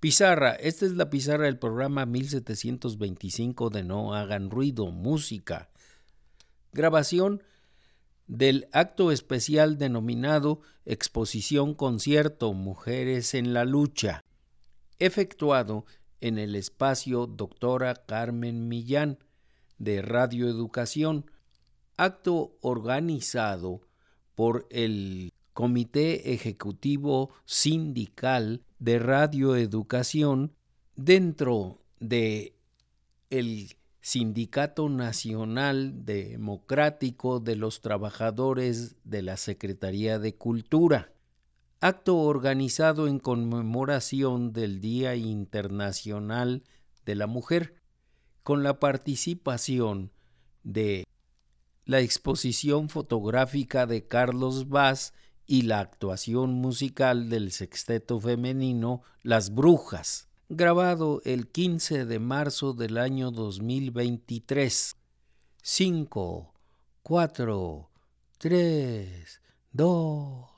Pizarra, esta es la pizarra del programa 1725 de No Hagan Ruido, Música. Grabación del acto especial denominado Exposición Concierto Mujeres en la Lucha, efectuado en el espacio Doctora Carmen Millán de Radio Educación, acto organizado por el Comité Ejecutivo Sindical de Radioeducación dentro de el Sindicato Nacional Democrático de los Trabajadores de la Secretaría de Cultura, acto organizado en conmemoración del Día Internacional de la Mujer, con la participación de la exposición fotográfica de Carlos Vaz y la actuación musical del sexteto femenino Las Brujas, grabado el 15 de marzo del año 2023. 5, 4, 3, 2,